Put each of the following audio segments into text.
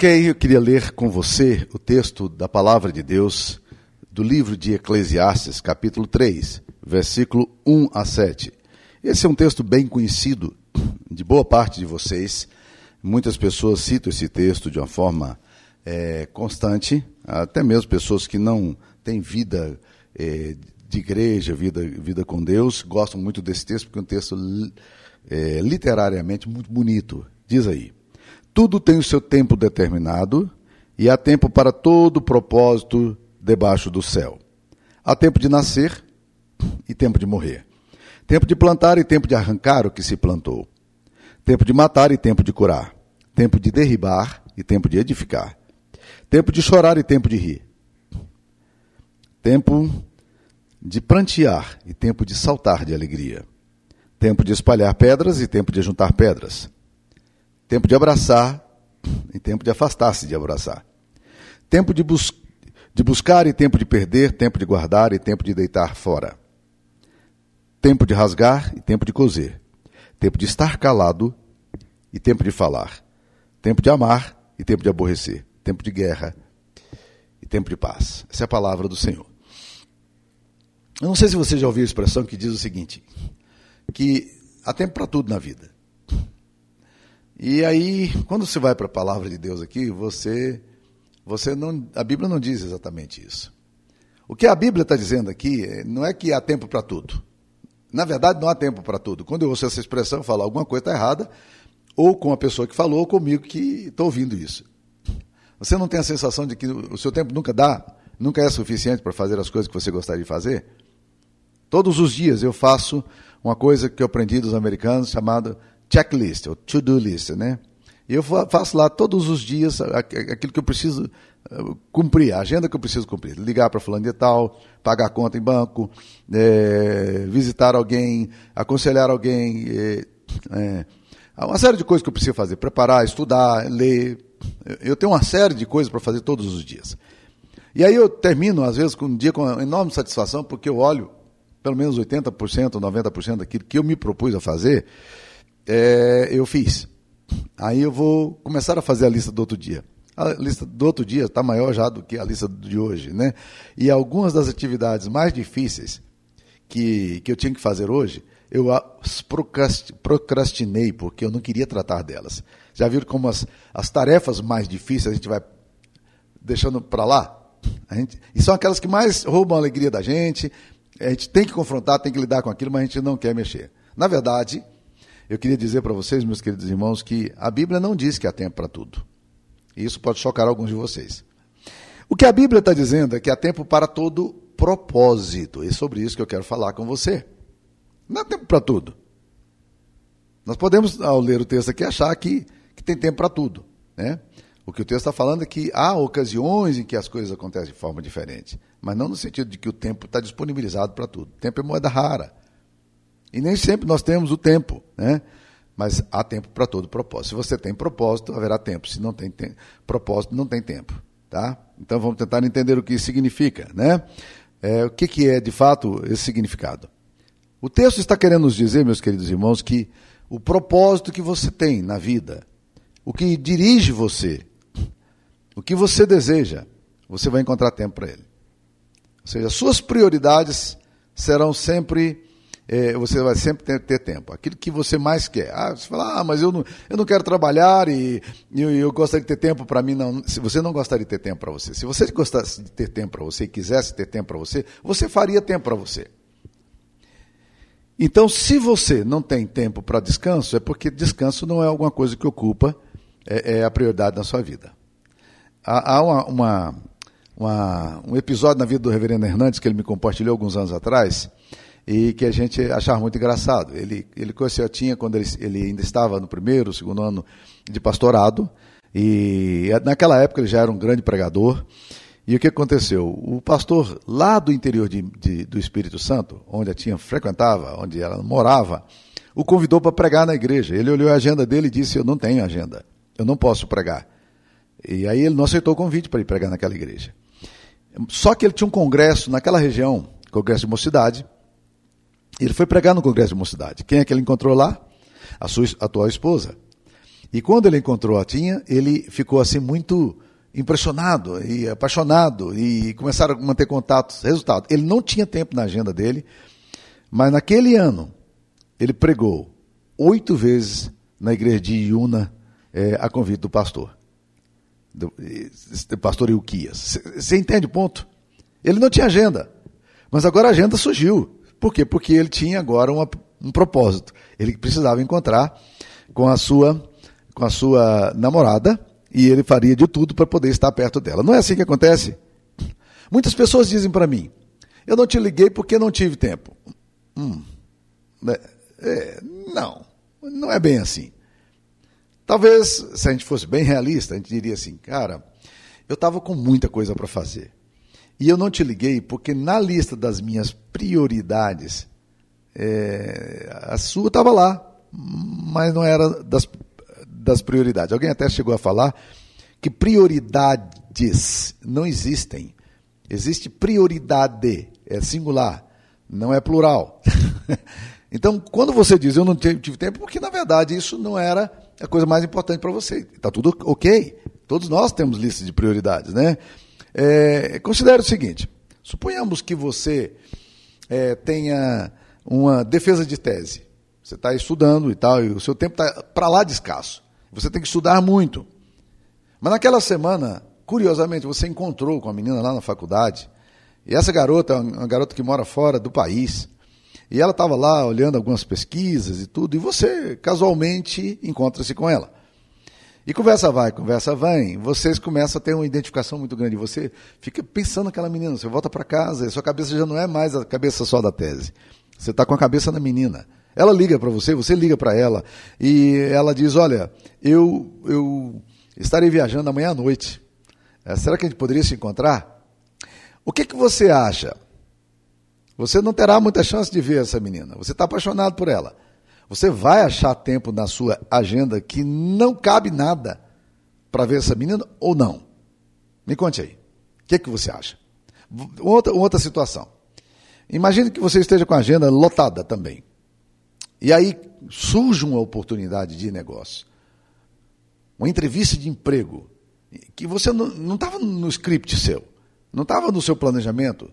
Ok, eu queria ler com você o texto da palavra de Deus do livro de Eclesiastes, capítulo 3, versículo 1 a 7. Esse é um texto bem conhecido de boa parte de vocês. Muitas pessoas citam esse texto de uma forma é, constante, até mesmo pessoas que não têm vida é, de igreja, vida, vida com Deus, gostam muito desse texto, porque é um texto é, literariamente muito bonito. Diz aí. Tudo tem o seu tempo determinado e há tempo para todo propósito debaixo do céu. Há tempo de nascer e tempo de morrer. Tempo de plantar e tempo de arrancar o que se plantou. Tempo de matar e tempo de curar. Tempo de derribar e tempo de edificar. Tempo de chorar e tempo de rir. Tempo de prantear e tempo de saltar de alegria. Tempo de espalhar pedras e tempo de juntar pedras Tempo de abraçar e tempo de afastar-se de abraçar. Tempo de, bus de buscar e tempo de perder, tempo de guardar e tempo de deitar fora. Tempo de rasgar e tempo de coser. Tempo de estar calado e tempo de falar. Tempo de amar e tempo de aborrecer. Tempo de guerra e tempo de paz. Essa é a palavra do Senhor. Eu não sei se você já ouviu a expressão que diz o seguinte: que há tempo para tudo na vida. E aí, quando você vai para a palavra de Deus aqui, você, você não, a Bíblia não diz exatamente isso. O que a Bíblia está dizendo aqui é, não é que há tempo para tudo. Na verdade, não há tempo para tudo. Quando eu ouço essa expressão, falo alguma coisa está errada, ou com a pessoa que falou, ou comigo que estou ouvindo isso. Você não tem a sensação de que o seu tempo nunca dá, nunca é suficiente para fazer as coisas que você gostaria de fazer? Todos os dias eu faço uma coisa que eu aprendi dos americanos chamada checklist, ou to-do list, né? E eu faço lá todos os dias aquilo que eu preciso uh, cumprir, a agenda que eu preciso cumprir. Ligar para fulano de tal, pagar conta em banco, é, visitar alguém, aconselhar alguém, é, é, uma série de coisas que eu preciso fazer, preparar, estudar, ler. Eu tenho uma série de coisas para fazer todos os dias. E aí eu termino, às vezes, com um dia com enorme satisfação, porque eu olho pelo menos 80%, 90% daquilo que eu me propus a fazer, é, eu fiz. Aí eu vou começar a fazer a lista do outro dia. A lista do outro dia está maior já do que a lista de hoje, né? E algumas das atividades mais difíceis que, que eu tinha que fazer hoje, eu procrastinei, porque eu não queria tratar delas. Já viram como as, as tarefas mais difíceis a gente vai deixando para lá? A gente, e são aquelas que mais roubam a alegria da gente, a gente tem que confrontar, tem que lidar com aquilo, mas a gente não quer mexer. Na verdade, eu queria dizer para vocês, meus queridos irmãos, que a Bíblia não diz que há tempo para tudo. E isso pode chocar alguns de vocês. O que a Bíblia está dizendo é que há tempo para todo propósito. E é sobre isso que eu quero falar com você. Não há tempo para tudo. Nós podemos, ao ler o texto aqui, achar que, que tem tempo para tudo. Né? O que o texto está falando é que há ocasiões em que as coisas acontecem de forma diferente. Mas não no sentido de que o tempo está disponibilizado para tudo. O tempo é moeda rara. E nem sempre nós temos o tempo, né? Mas há tempo para todo propósito. Se você tem propósito, haverá tempo. Se não tem te propósito, não tem tempo, tá? Então vamos tentar entender o que isso significa, né? É, o que, que é de fato esse significado? O texto está querendo nos dizer, meus queridos irmãos, que o propósito que você tem na vida, o que dirige você, o que você deseja, você vai encontrar tempo para ele. Ou seja, suas prioridades serão sempre é, você vai sempre ter, ter, tempo. Aquilo que você mais quer. Ah, você fala, ah, mas eu não, eu não quero trabalhar e, eu, eu, gostaria de ter tempo para mim. Não, se você não gostaria de ter tempo para você, se você gostasse de ter tempo para você e quisesse ter tempo para você, você faria tempo para você. Então, se você não tem tempo para descanso, é porque descanso não é alguma coisa que ocupa é, é a prioridade na sua vida. Há, há uma, uma, uma, um episódio na vida do reverendo Hernandes que ele me compartilhou alguns anos atrás, e que a gente achava muito engraçado. Ele, ele conheceu a Tinha quando ele, ele ainda estava no primeiro, segundo ano de pastorado, e naquela época ele já era um grande pregador. E o que aconteceu? O pastor lá do interior de, de, do Espírito Santo, onde a Tinha frequentava, onde ela morava, o convidou para pregar na igreja. Ele olhou a agenda dele e disse: Eu não tenho agenda, eu não posso pregar. E aí ele não aceitou o convite para ir pregar naquela igreja. Só que ele tinha um congresso naquela região, congresso de mocidade, ele foi pregar no Congresso de Mocidade. Quem é que ele encontrou lá? A sua atual esposa. E quando ele encontrou a Tinha, ele ficou assim muito impressionado e apaixonado e começaram a manter contatos. Resultado, ele não tinha tempo na agenda dele, mas naquele ano ele pregou oito vezes na igreja de Iuna é, a convite do pastor, do, do pastor Ilquias. Você entende o ponto? Ele não tinha agenda, mas agora a agenda surgiu. Por quê? Porque ele tinha agora uma, um propósito. Ele precisava encontrar com a sua com a sua namorada e ele faria de tudo para poder estar perto dela. Não é assim que acontece? Muitas pessoas dizem para mim: eu não te liguei porque não tive tempo. Hum, é, é, não, não é bem assim. Talvez, se a gente fosse bem realista, a gente diria assim, cara, eu estava com muita coisa para fazer. E eu não te liguei porque na lista das minhas prioridades, é, a sua estava lá, mas não era das das prioridades. Alguém até chegou a falar que prioridades não existem. Existe prioridade, é singular, não é plural. então, quando você diz eu não tive tempo, porque na verdade isso não era a coisa mais importante para você. Está tudo ok. Todos nós temos lista de prioridades, né? É, considere o seguinte: suponhamos que você é, tenha uma defesa de tese. Você está estudando e tal, e o seu tempo está para lá de escasso. Você tem que estudar muito. Mas naquela semana, curiosamente, você encontrou com a menina lá na faculdade. E essa garota é uma garota que mora fora do país. E ela estava lá olhando algumas pesquisas e tudo. E você, casualmente, encontra-se com ela. E conversa vai, conversa vai. Vocês começam a ter uma identificação muito grande. Você fica pensando naquela menina. Você volta para casa e sua cabeça já não é mais a cabeça só da tese. Você está com a cabeça na menina. Ela liga para você, você liga para ela e ela diz: Olha, eu, eu estarei viajando amanhã à noite. É, será que a gente poderia se encontrar? O que, que você acha? Você não terá muita chance de ver essa menina. Você está apaixonado por ela. Você vai achar tempo na sua agenda que não cabe nada para ver essa menina ou não? Me conte aí. O que, que você acha? Outra, outra situação. Imagine que você esteja com a agenda lotada também. E aí surge uma oportunidade de negócio, uma entrevista de emprego, que você não estava no script seu, não estava no seu planejamento,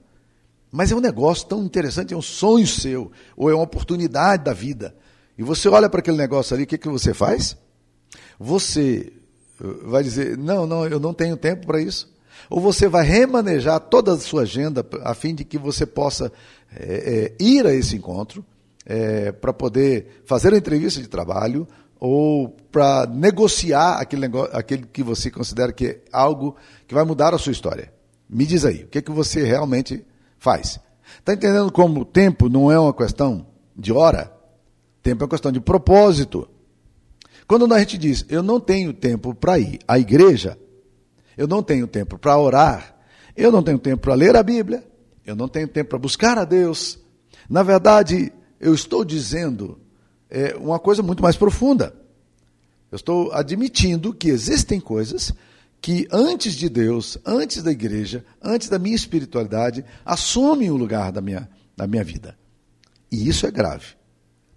mas é um negócio tão interessante, é um sonho seu, ou é uma oportunidade da vida. E você olha para aquele negócio ali, o que, que você faz? Você eh, vai dizer: não, não, eu não tenho tempo para isso. Ou você vai remanejar toda a sua agenda a fim de que você possa é, é, ir a esse encontro é, para poder fazer a entrevista de trabalho ou para negociar aquele, negócio, aquele que você considera que é algo que vai mudar a sua história. Me diz aí, o que, que você realmente faz? Está entendendo como o tempo não é uma questão de hora? Tempo é questão de propósito. Quando a gente diz, eu não tenho tempo para ir à igreja, eu não tenho tempo para orar, eu não tenho tempo para ler a Bíblia, eu não tenho tempo para buscar a Deus. Na verdade, eu estou dizendo é, uma coisa muito mais profunda. Eu estou admitindo que existem coisas que antes de Deus, antes da igreja, antes da minha espiritualidade, assumem o lugar da minha, da minha vida. E isso é grave,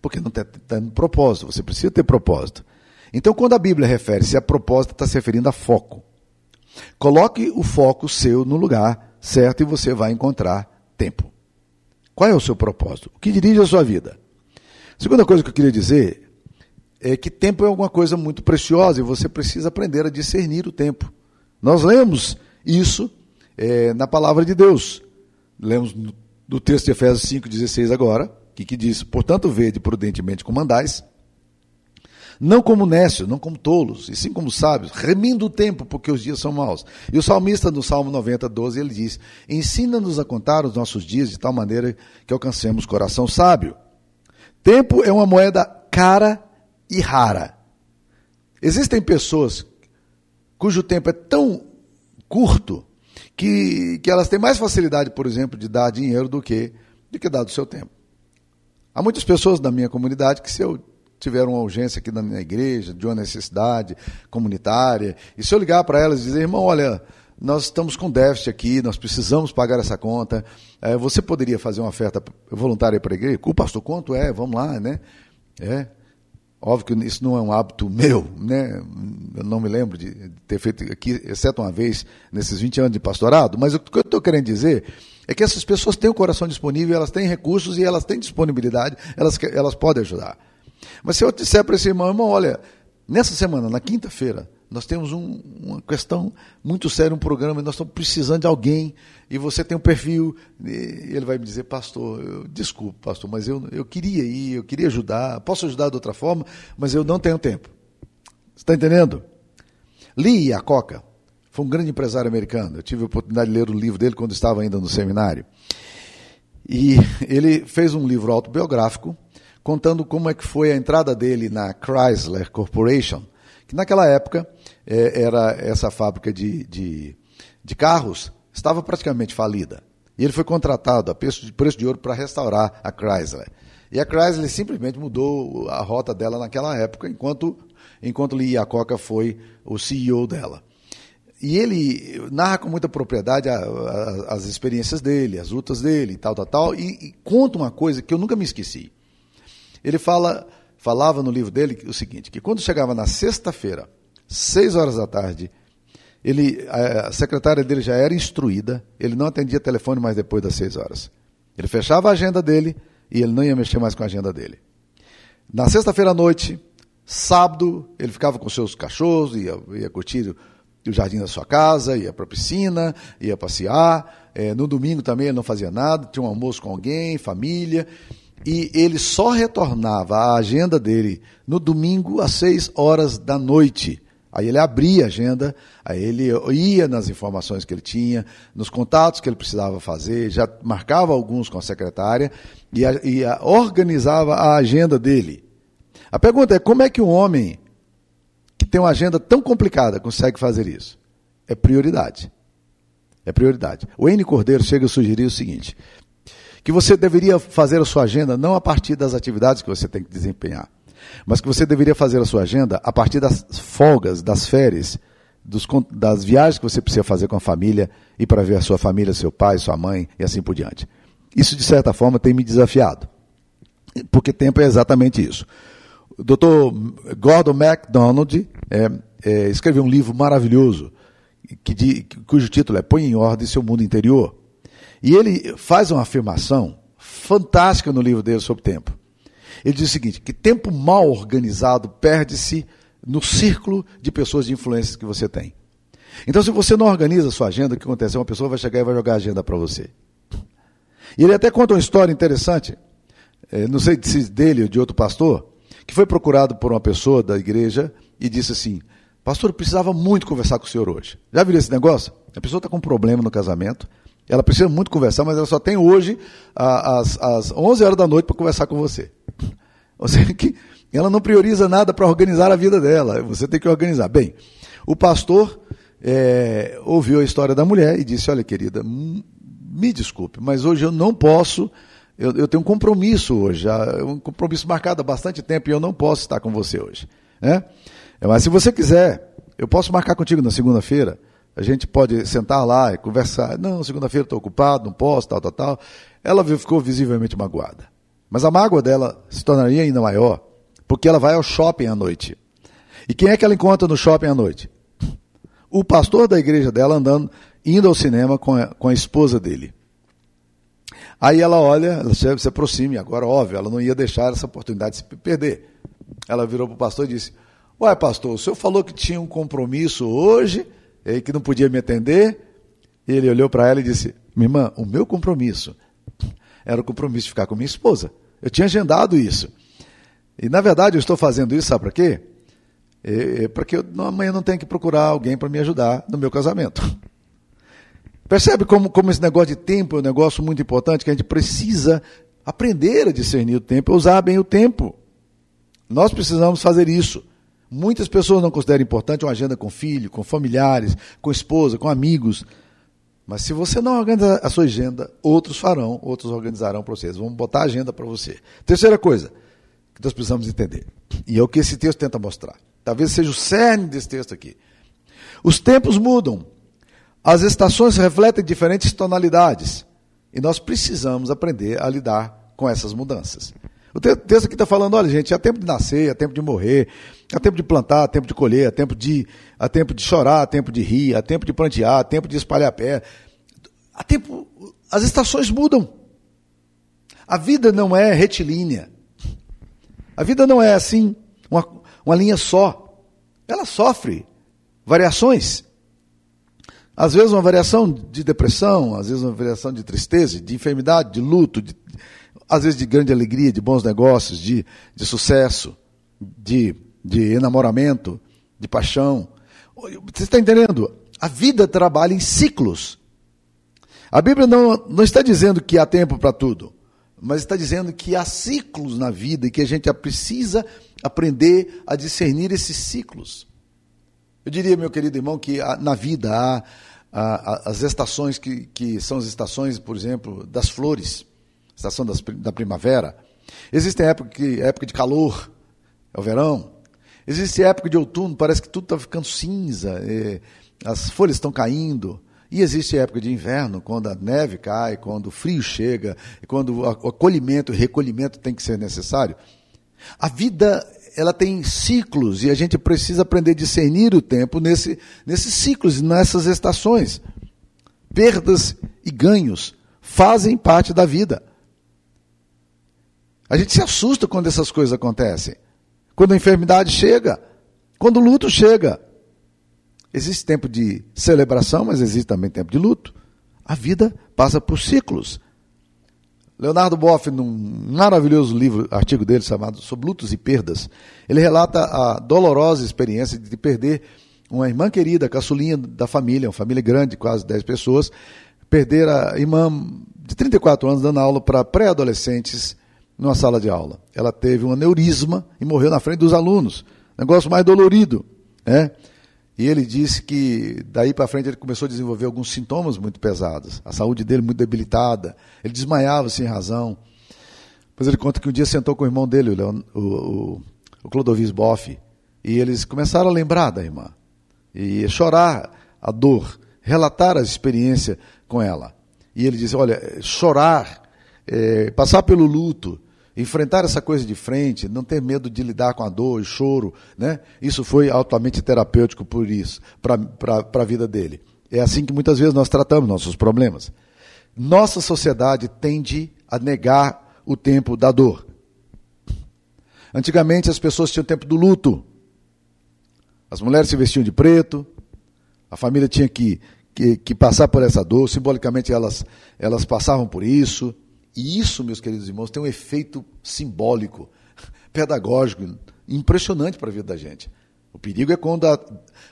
porque não está tendo propósito, você precisa ter propósito. Então, quando a Bíblia refere-se a propósito, está se referindo a foco. Coloque o foco seu no lugar certo e você vai encontrar tempo. Qual é o seu propósito? O que dirige a sua vida? Segunda coisa que eu queria dizer é que tempo é alguma coisa muito preciosa e você precisa aprender a discernir o tempo. Nós lemos isso é, na palavra de Deus. Lemos no, texto de Efésios 5,16 agora, que, que diz: Portanto, vede prudentemente como andais, não como nécios, não como tolos, e sim como sábios, remindo o tempo, porque os dias são maus. E o salmista, no Salmo 90, 12, ele diz: Ensina-nos a contar os nossos dias de tal maneira que alcancemos coração sábio. Tempo é uma moeda cara e rara. Existem pessoas cujo tempo é tão curto que, que elas têm mais facilidade, por exemplo, de dar dinheiro do que, do que dar do seu tempo. Há muitas pessoas da minha comunidade que, se eu tiveram uma urgência aqui na minha igreja, de uma necessidade comunitária, e se eu ligar para elas e dizer, irmão, olha, nós estamos com déficit aqui, nós precisamos pagar essa conta, é, você poderia fazer uma oferta voluntária para a igreja? O pastor, quanto é? Vamos lá, né? É. Óbvio que isso não é um hábito meu, né? Eu não me lembro de ter feito aqui, exceto uma vez, nesses 20 anos de pastorado, mas o que eu estou querendo dizer é que essas pessoas têm o coração disponível, elas têm recursos e elas têm disponibilidade, elas, elas podem ajudar. Mas se eu disser para esse irmão, irmão, olha, nessa semana, na quinta-feira, nós temos um, uma questão muito séria, um programa, e nós estamos precisando de alguém, e você tem um perfil, ele vai me dizer, pastor, eu, desculpe, pastor, mas eu, eu queria ir, eu queria ajudar, posso ajudar de outra forma, mas eu não tenho tempo. Está entendendo? Lee Iacocca foi um grande empresário americano. Eu tive a oportunidade de ler o livro dele quando estava ainda no seminário. E ele fez um livro autobiográfico contando como é que foi a entrada dele na Chrysler Corporation, que naquela época é, era essa fábrica de, de, de, carros, estava praticamente falida. E ele foi contratado a preço de, preço de ouro para restaurar a Chrysler. E a Chrysler simplesmente mudou a rota dela naquela época, enquanto, enquanto Lee Iacocca foi o CEO dela. E ele narra com muita propriedade a, a, as experiências dele, as lutas dele, tal, tal, tal, e, e conta uma coisa que eu nunca me esqueci. Ele fala falava no livro dele o seguinte, que quando chegava na sexta-feira, seis horas da tarde, ele, a secretária dele já era instruída, ele não atendia telefone mais depois das seis horas. Ele fechava a agenda dele e ele não ia mexer mais com a agenda dele. Na sexta-feira à noite, sábado, ele ficava com seus cachorros, ia, ia curtir o jardim da sua casa, ia para a piscina, ia passear. É, no domingo também ele não fazia nada, tinha um almoço com alguém, família e ele só retornava à agenda dele no domingo às seis horas da noite. Aí ele abria a agenda, aí ele ia nas informações que ele tinha, nos contatos que ele precisava fazer, já marcava alguns com a secretária e, a, e a, organizava a agenda dele. A pergunta é: como é que um homem tem uma agenda tão complicada consegue fazer isso? É prioridade. É prioridade. O N Cordeiro chega a sugerir o seguinte: que você deveria fazer a sua agenda não a partir das atividades que você tem que desempenhar, mas que você deveria fazer a sua agenda a partir das folgas, das férias, dos, das viagens que você precisa fazer com a família e para ver a sua família, seu pai, sua mãe e assim por diante. Isso, de certa forma, tem me desafiado, porque tempo é exatamente isso. O Dr. Gordon MacDonald é, é, escreveu um livro maravilhoso que, de, cujo título é Põe em Ordem Seu Mundo Interior. E ele faz uma afirmação fantástica no livro dele sobre tempo. Ele diz o seguinte: que tempo mal organizado perde-se no círculo de pessoas de influência que você tem. Então, se você não organiza a sua agenda, o que acontece? Uma pessoa vai chegar e vai jogar a agenda para você. E ele até conta uma história interessante, eh, não sei se dele ou de outro pastor, que foi procurado por uma pessoa da igreja e disse assim: Pastor, eu precisava muito conversar com o senhor hoje. Já viu esse negócio? A pessoa está com um problema no casamento, ela precisa muito conversar, mas ela só tem hoje às, às 11 horas da noite para conversar com você. Ou seja, que ela não prioriza nada para organizar a vida dela. Você tem que organizar. Bem, o pastor é, ouviu a história da mulher e disse: Olha, querida, hum, me desculpe, mas hoje eu não posso. Eu, eu tenho um compromisso hoje, um compromisso marcado há bastante tempo e eu não posso estar com você hoje. Né? Mas se você quiser, eu posso marcar contigo na segunda-feira a gente pode sentar lá e conversar. Não, segunda-feira estou ocupado, não posso, tal, tal, tal. Ela ficou visivelmente magoada. Mas a mágoa dela se tornaria ainda maior, porque ela vai ao shopping à noite. E quem é que ela encontra no shopping à noite? O pastor da igreja dela andando, indo ao cinema com a, com a esposa dele. Aí ela olha, ela se, se aproxima, e agora, óbvio, ela não ia deixar essa oportunidade de se perder. Ela virou para o pastor e disse: Ué, pastor, o senhor falou que tinha um compromisso hoje e que não podia me atender. Ele olhou para ela e disse: Minha irmã, o meu compromisso era o compromisso de ficar com minha esposa. Eu tinha agendado isso. E na verdade eu estou fazendo isso, sabe para quê? É, é porque eu, amanhã não tenho que procurar alguém para me ajudar no meu casamento. Percebe como, como esse negócio de tempo é um negócio muito importante, que a gente precisa aprender a discernir o tempo, usar bem o tempo. Nós precisamos fazer isso. Muitas pessoas não consideram importante uma agenda com filho, com familiares, com esposa, com amigos. Mas se você não organiza a sua agenda, outros farão, outros organizarão para vocês. Vamos botar a agenda para você. Terceira coisa que nós precisamos entender, e é o que esse texto tenta mostrar. Talvez seja o cerne desse texto aqui. Os tempos mudam. As estações refletem diferentes tonalidades. E nós precisamos aprender a lidar com essas mudanças. O texto aqui está falando, olha, gente, há tempo de nascer, há tempo de morrer, há tempo de plantar, há tempo de colher, há tempo de, tempo de chorar, há tempo de rir, há tempo de plantear, há tempo de espalhar pé. Há tempo. As estações mudam. A vida não é retilínea. A vida não é assim, uma, uma linha só. Ela sofre variações. Às vezes uma variação de depressão, às vezes uma variação de tristeza, de enfermidade, de luto, de, às vezes de grande alegria, de bons negócios, de, de sucesso, de, de enamoramento, de paixão. Você está entendendo? A vida trabalha em ciclos. A Bíblia não, não está dizendo que há tempo para tudo, mas está dizendo que há ciclos na vida e que a gente precisa aprender a discernir esses ciclos. Eu diria, meu querido irmão, que na vida há, há as estações que, que são as estações, por exemplo, das flores, estação das, da primavera. Existem época, que, época de calor, é o verão. Existe época de outono, parece que tudo está ficando cinza, as folhas estão caindo. E existe época de inverno, quando a neve cai, quando o frio chega, quando o acolhimento e recolhimento tem que ser necessário. A vida ela tem ciclos e a gente precisa aprender a discernir o tempo nesse, nesses ciclos, nessas estações. Perdas e ganhos fazem parte da vida. A gente se assusta quando essas coisas acontecem. Quando a enfermidade chega, quando o luto chega. Existe tempo de celebração, mas existe também tempo de luto. A vida passa por ciclos. Leonardo Boff, num maravilhoso livro, artigo dele chamado Sobre Lutos e Perdas, ele relata a dolorosa experiência de perder uma irmã querida, caçulinha da família, uma família grande, quase 10 pessoas, perder a irmã de 34 anos dando aula para pré-adolescentes numa sala de aula. Ela teve um aneurisma e morreu na frente dos alunos. Negócio mais dolorido, né? E ele disse que daí para frente ele começou a desenvolver alguns sintomas muito pesados. A saúde dele muito debilitada. Ele desmaiava sem razão. Mas ele conta que um dia sentou com o irmão dele, o, o, o Clodovis Boff, e eles começaram a lembrar da irmã. E chorar a dor, relatar a experiência com ela. E ele disse: Olha, chorar, é, passar pelo luto, enfrentar essa coisa de frente, não ter medo de lidar com a dor e choro, né? Isso foi altamente terapêutico por isso, para a vida dele. É assim que muitas vezes nós tratamos nossos problemas. Nossa sociedade tende a negar o tempo da dor. Antigamente as pessoas tinham o tempo do luto. As mulheres se vestiam de preto, a família tinha que, que, que passar por essa dor, simbolicamente elas, elas passavam por isso. E isso, meus queridos irmãos, tem um efeito simbólico, pedagógico, impressionante para a vida da gente. O perigo é quando a,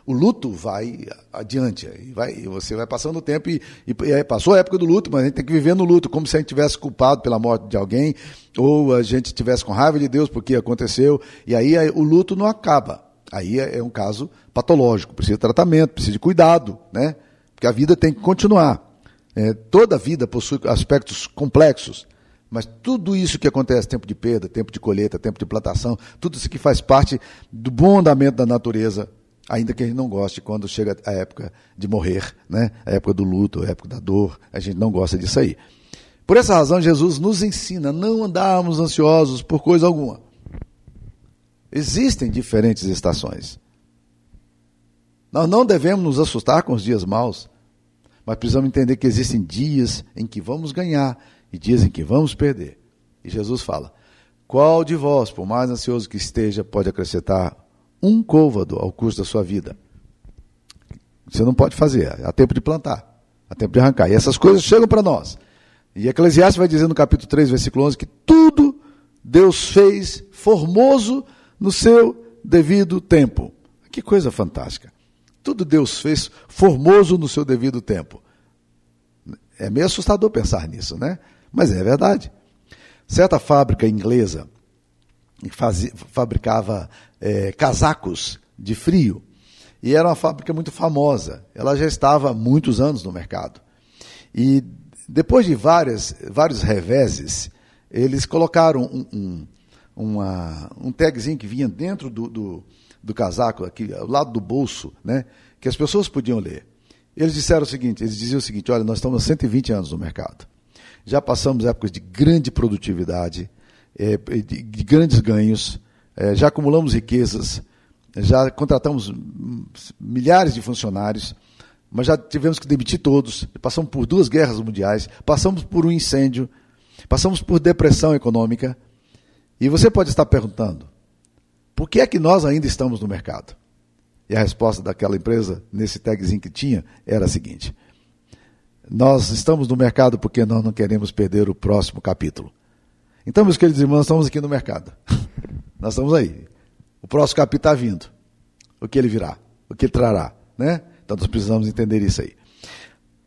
o luto vai adiante, e, vai, e você vai passando o tempo e, e, e, passou a época do luto, mas a gente tem que viver no luto, como se a gente tivesse culpado pela morte de alguém, ou a gente tivesse com raiva de Deus porque aconteceu, e aí o luto não acaba. Aí é, é um caso patológico, precisa de tratamento, precisa de cuidado, né? Porque a vida tem que continuar. É, toda a vida possui aspectos complexos, mas tudo isso que acontece, tempo de perda, tempo de colheita, tempo de plantação, tudo isso que faz parte do bom andamento da natureza, ainda que a gente não goste quando chega a época de morrer, né? a época do luto, a época da dor, a gente não gosta disso aí. Por essa razão, Jesus nos ensina a não andarmos ansiosos por coisa alguma. Existem diferentes estações. Nós não devemos nos assustar com os dias maus, mas precisamos entender que existem dias em que vamos ganhar e dias em que vamos perder. E Jesus fala: Qual de vós, por mais ansioso que esteja, pode acrescentar um côvado ao curso da sua vida? Você não pode fazer, há tempo de plantar, há tempo de arrancar. E essas coisas chegam para nós. E Eclesiastes vai dizer no capítulo 3, versículo 11, que tudo Deus fez formoso no seu devido tempo. Que coisa fantástica. Tudo Deus fez formoso no seu devido tempo. É meio assustador pensar nisso, né? Mas é verdade. Certa fábrica inglesa fazia, fabricava é, casacos de frio e era uma fábrica muito famosa. Ela já estava há muitos anos no mercado. E depois de várias, vários reveses, eles colocaram um, um, uma, um tagzinho que vinha dentro do, do do casaco, aqui ao lado do bolso, né, que as pessoas podiam ler. Eles disseram o seguinte, eles diziam o seguinte, olha, nós estamos há 120 anos no mercado. Já passamos épocas de grande produtividade, é, de, de, grandes ganhos, é, já acumulamos riquezas, já contratamos milhares de funcionários, mas já tivemos que demitir todos, passamos por duas guerras mundiais, passamos por um incêndio, passamos por depressão econômica. E você pode estar perguntando: por que é que nós ainda estamos no mercado? E a resposta daquela empresa, nesse tagzinho que tinha, era a seguinte: Nós estamos no mercado porque nós não queremos perder o próximo capítulo. Então, meus queridos irmãos, estamos aqui no mercado. nós estamos aí. O próximo capítulo está vindo. O que ele virá? O que ele trará? Né? Então, nós precisamos entender isso aí.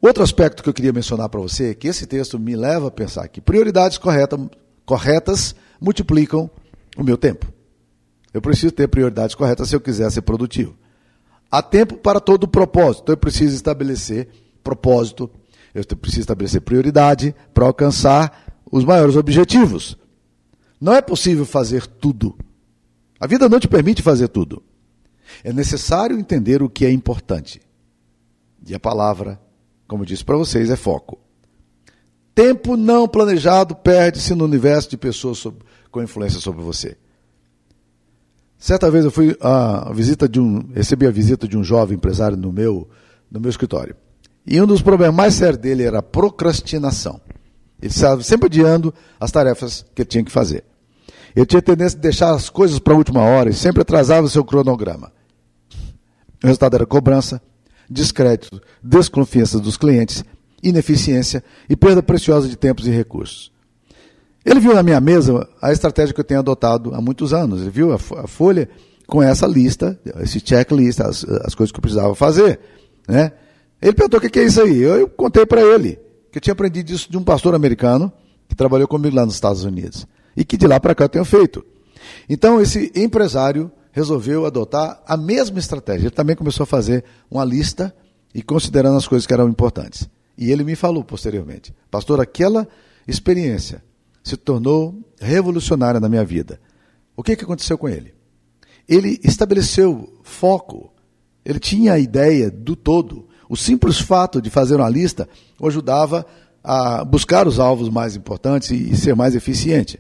Outro aspecto que eu queria mencionar para você é que esse texto me leva a pensar que prioridades correta, corretas multiplicam o meu tempo. Eu preciso ter prioridades corretas se eu quiser ser produtivo. Há tempo para todo propósito, então eu preciso estabelecer propósito, eu preciso estabelecer prioridade para alcançar os maiores objetivos. Não é possível fazer tudo. A vida não te permite fazer tudo. É necessário entender o que é importante. E a palavra, como eu disse para vocês, é foco. Tempo não planejado perde-se no universo de pessoas sob, com influência sobre você. Certa vez eu fui a visita de um, recebi a visita de um jovem empresário no meu, no meu escritório. E um dos problemas mais sérios dele era a procrastinação. Ele estava sempre adiando as tarefas que ele tinha que fazer. Ele tinha tendência de deixar as coisas para a última hora e sempre atrasava o seu cronograma. O resultado era cobrança, descrédito, desconfiança dos clientes, ineficiência e perda preciosa de tempos e recursos. Ele viu na minha mesa a estratégia que eu tenho adotado há muitos anos. Ele viu a, folha com essa lista, esse checklist, as, as coisas que eu precisava fazer. Né? Ele perguntou o que é isso aí. Eu, eu contei para ele que eu tinha aprendido isso de um pastor americano que trabalhou comigo lá nos Estados Unidos e que de lá para cá eu tenho feito. Então esse empresário resolveu adotar a mesma estratégia. Ele também começou a fazer uma lista e considerando as coisas que eram importantes. E ele me falou posteriormente, pastor, aquela experiência se tornou revolucionária na minha vida. O que, que aconteceu com ele? Ele estabeleceu foco, ele tinha a ideia do todo. O simples fato de fazer uma lista o ajudava a buscar os alvos mais importantes e ser mais eficiente.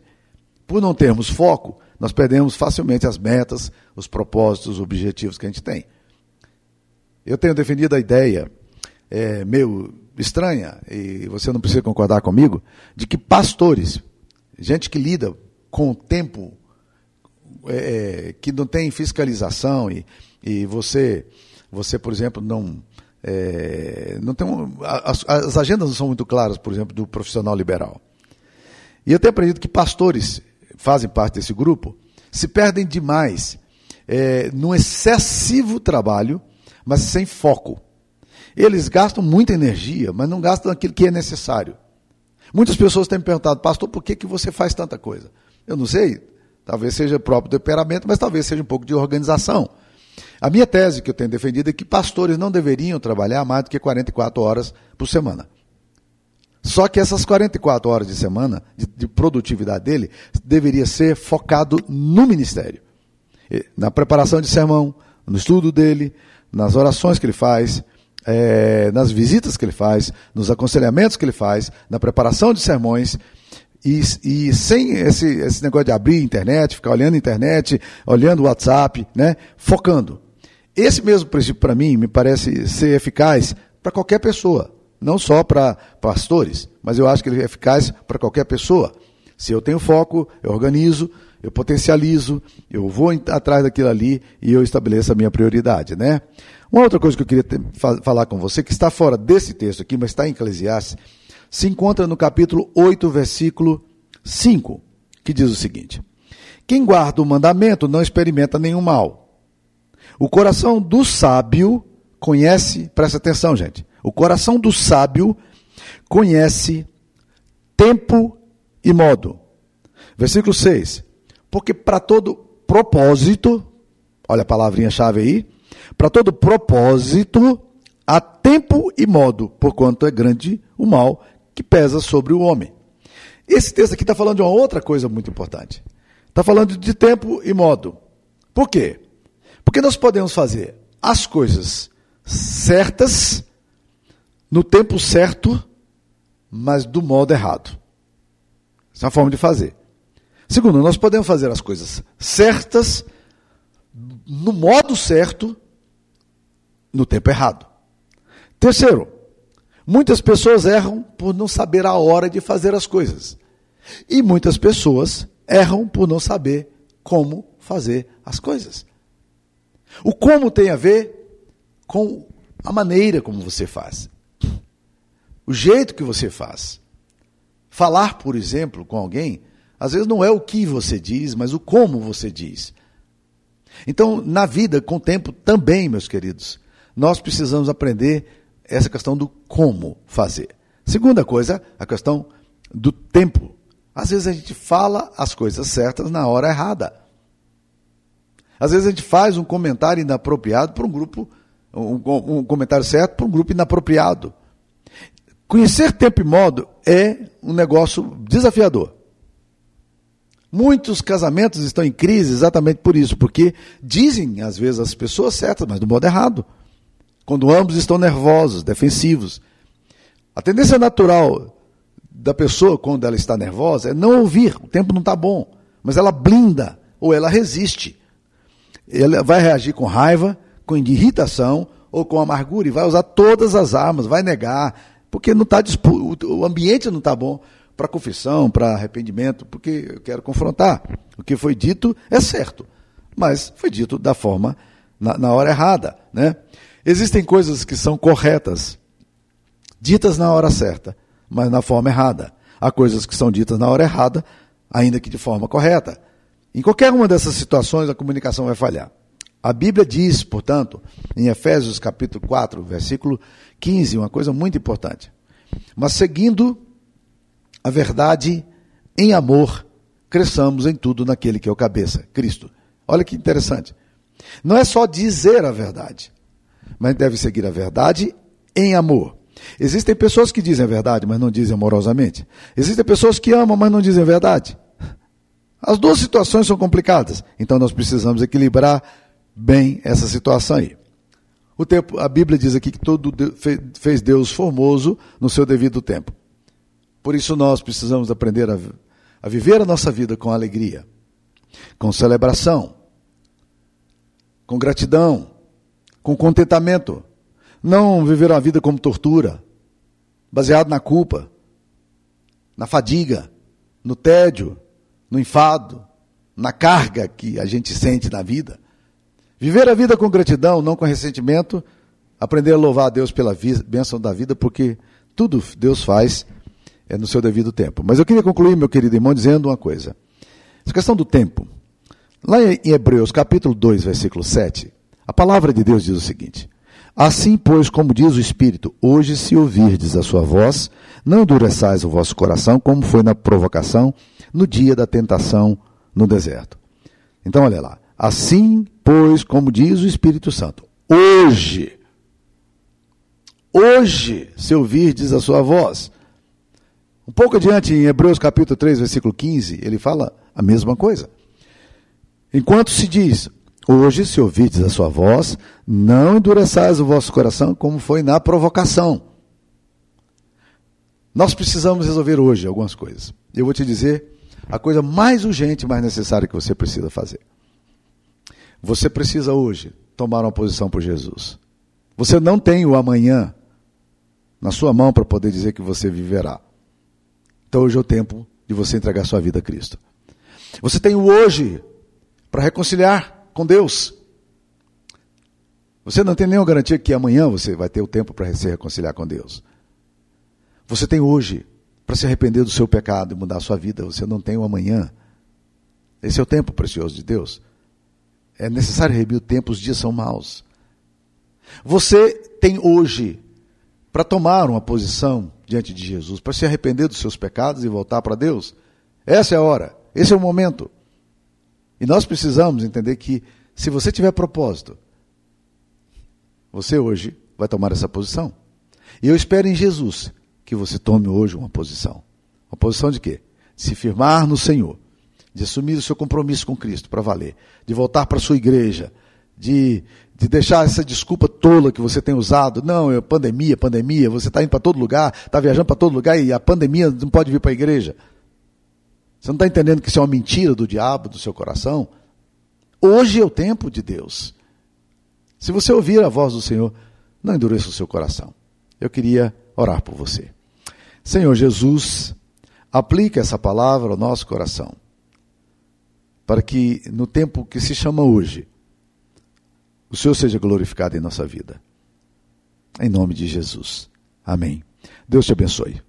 Por não termos foco, nós perdemos facilmente as metas, os propósitos, os objetivos que a gente tem. Eu tenho defendido a ideia, é, meio estranha, e você não precisa concordar comigo, de que pastores, gente que lida com o tempo, é, é, que não tem fiscalização e, e você, você, por exemplo, não, é, não tem um, as, as, agendas não são muito claras, por exemplo, do profissional liberal. E eu tenho aprendido que pastores fazem parte desse grupo se perdem demais é, num excessivo trabalho, mas sem foco. Eles gastam muita energia, mas não gastam aquilo que é necessário. Muitas pessoas têm me perguntado, pastor, por que, que você faz tanta coisa? Eu não sei, talvez seja próprio temperamento, mas talvez seja um pouco de organização. A minha tese que eu tenho defendido é que pastores não deveriam trabalhar mais do que 44 horas por semana. Só que essas 44 horas de semana, de, de produtividade dele, deveria ser focado no ministério. Na preparação de sermão, no estudo dele, nas orações que ele faz, é, nas visitas que ele faz, nos aconselhamentos que ele faz, na preparação de sermões. E, e, sem esse, esse negócio de abrir internet, ficar olhando internet, olhando o WhatsApp, né? focando. Esse mesmo princípio, para mim, me parece ser eficaz para qualquer pessoa não só para pastores, mas eu acho que ele é eficaz para qualquer pessoa. Se eu tenho foco, eu organizo, eu potencializo, eu vou atrás daquilo ali e eu estabeleço a minha prioridade, né? Uma outra coisa que eu queria ter, falar com você, que está fora desse texto aqui, mas está em Eclesiastes, se encontra no capítulo 8, versículo 5, que diz o seguinte: Quem guarda o mandamento não experimenta nenhum mal. O coração do sábio conhece, presta atenção, gente, o coração do sábio conhece tempo e modo. Versículo 6. Porque para todo propósito, olha a palavrinha-chave aí, para todo propósito há tempo e modo, porquanto é grande o mal que pesa sobre o homem. Esse texto aqui está falando de uma outra coisa muito importante. Está falando de tempo e modo. Por quê? Porque nós podemos fazer as coisas certas no tempo certo, mas do modo errado. Essa é uma forma de fazer. Segundo, nós podemos fazer as coisas certas, no modo certo, no tempo errado. Terceiro, muitas pessoas erram por não saber a hora de fazer as coisas. E muitas pessoas erram por não saber como fazer as coisas. O como tem a ver com a maneira como você faz, o jeito que você faz. Falar, por exemplo, com alguém às vezes não é o que você diz, mas o como você diz. Então, na vida, com o tempo também, meus queridos, nós precisamos aprender essa questão do como fazer. Segunda coisa, a questão do tempo. Às vezes a gente fala as coisas certas na hora errada. Às vezes a gente faz um comentário inapropriado para um grupo, um, um comentário certo para um grupo inapropriado. Conhecer tempo e modo é um negócio desafiador. Muitos casamentos estão em crise exatamente por isso, porque dizem, às vezes, as pessoas certas, mas do modo errado. Quando ambos estão nervosos, defensivos. A tendência natural da pessoa, quando ela está nervosa, é não ouvir, o tempo não está bom. Mas ela blinda, ou ela resiste. Ela vai reagir com raiva, com irritação, ou com amargura, e vai usar todas as armas, vai negar, porque não tá, o ambiente não está bom para confissão, para arrependimento, porque eu quero confrontar. O que foi dito é certo, mas foi dito da forma, na, na hora errada. Né? Existem coisas que são corretas, ditas na hora certa, mas na forma errada. Há coisas que são ditas na hora errada, ainda que de forma correta. Em qualquer uma dessas situações, a comunicação vai falhar. A Bíblia diz, portanto, em Efésios capítulo 4, versículo 15, uma coisa muito importante. Mas seguindo a verdade em amor, cresçamos em tudo naquele que é o cabeça, Cristo. Olha que interessante. Não é só dizer a verdade, mas deve seguir a verdade em amor. Existem pessoas que dizem a verdade, mas não dizem amorosamente. Existem pessoas que amam, mas não dizem a verdade. As duas situações são complicadas, então nós precisamos equilibrar bem essa situação aí. O tempo, a Bíblia diz aqui que todo fez Deus formoso no seu devido tempo. Por isso nós precisamos aprender a, a viver a nossa vida com alegria, com celebração, com gratidão, com contentamento. Não viver uma vida como tortura, baseado na culpa, na fadiga, no tédio, no enfado, na carga que a gente sente na vida. Viver a vida com gratidão, não com ressentimento, aprender a louvar a Deus pela bênção da vida, porque tudo Deus faz é, no seu devido tempo. Mas eu queria concluir, meu querido irmão, dizendo uma coisa. Essa questão do tempo. Lá em Hebreus, capítulo 2, versículo 7, a palavra de Deus diz o seguinte: Assim, pois, como diz o Espírito, hoje, se ouvirdes a sua voz, não endureçais o vosso coração, como foi na provocação, no dia da tentação no deserto. Então, olha lá. Assim, pois, como diz o Espírito Santo, hoje, hoje, se ouvirdes a sua voz, um pouco adiante, em Hebreus capítulo 3, versículo 15, ele fala a mesma coisa. Enquanto se diz, hoje se ouvides a sua voz, não endureçais o vosso coração como foi na provocação. Nós precisamos resolver hoje algumas coisas. Eu vou te dizer a coisa mais urgente, mais necessária que você precisa fazer. Você precisa hoje tomar uma posição por Jesus. Você não tem o amanhã na sua mão para poder dizer que você viverá. Então hoje é o tempo de você entregar sua vida a Cristo. Você tem o hoje para reconciliar com Deus. Você não tem nenhuma garantia que amanhã você vai ter o tempo para se reconciliar com Deus. Você tem hoje para se arrepender do seu pecado e mudar a sua vida. Você não tem o amanhã. Esse é o tempo precioso de Deus. É necessário rever o tempo, os dias são maus. Você tem hoje para tomar uma posição diante de Jesus, para se arrepender dos seus pecados e voltar para Deus. Essa é a hora, esse é o momento. E nós precisamos entender que, se você tiver propósito, você hoje vai tomar essa posição. E eu espero em Jesus que você tome hoje uma posição. Uma posição de quê? De se firmar no Senhor, de assumir o seu compromisso com Cristo para valer, de voltar para a sua igreja, de, de deixar essa desculpa tola que você tem usado. Não, é pandemia, pandemia, você está indo para todo lugar, está viajando para todo lugar e a pandemia não pode vir para a igreja. Você não está entendendo que isso é uma mentira do diabo, do seu coração? Hoje é o tempo de Deus. Se você ouvir a voz do Senhor, não endureça o seu coração. Eu queria orar por você. Senhor Jesus, aplica essa palavra ao nosso coração, para que no tempo que se chama hoje, o Senhor seja glorificado em nossa vida. Em nome de Jesus. Amém. Deus te abençoe.